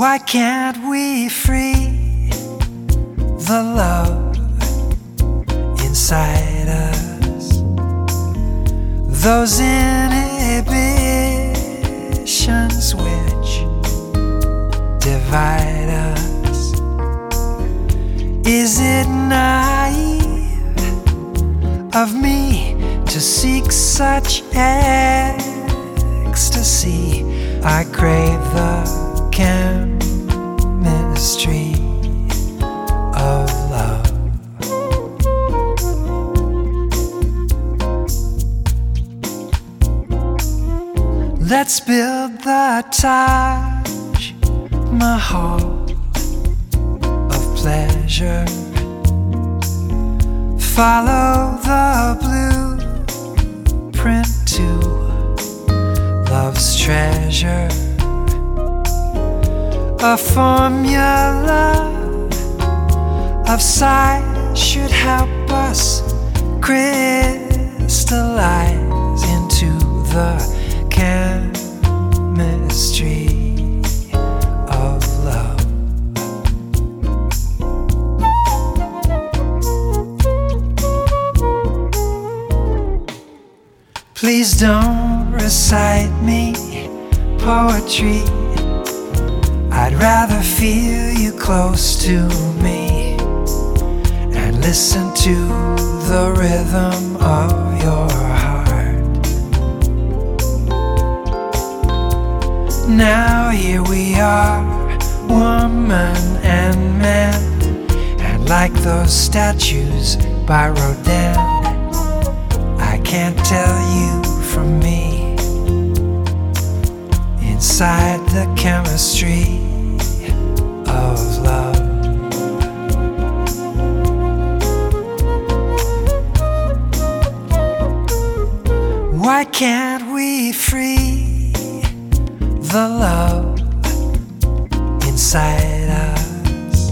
Why can't we free the love inside us? Those inhibitions which divide us. Is it naive of me to seek such ecstasy? I crave the Let's build the Taj Mahal of pleasure. Follow the blueprint to love's treasure. A formula of sight should help us crystallize into the Please don't recite me poetry. I'd rather feel you close to me and listen to the rhythm of your heart. Now here we are, woman and man, and like those statues by Rodin, inside the chemistry of love. Why can't we free the love inside us?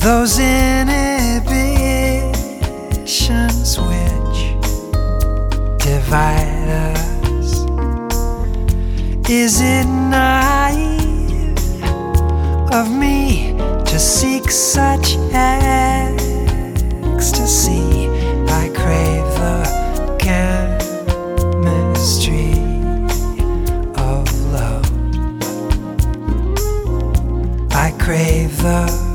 Those inhibitions which divide us. Is it naive of me to seek such ecstasy? I crave the chemistry of love. I crave the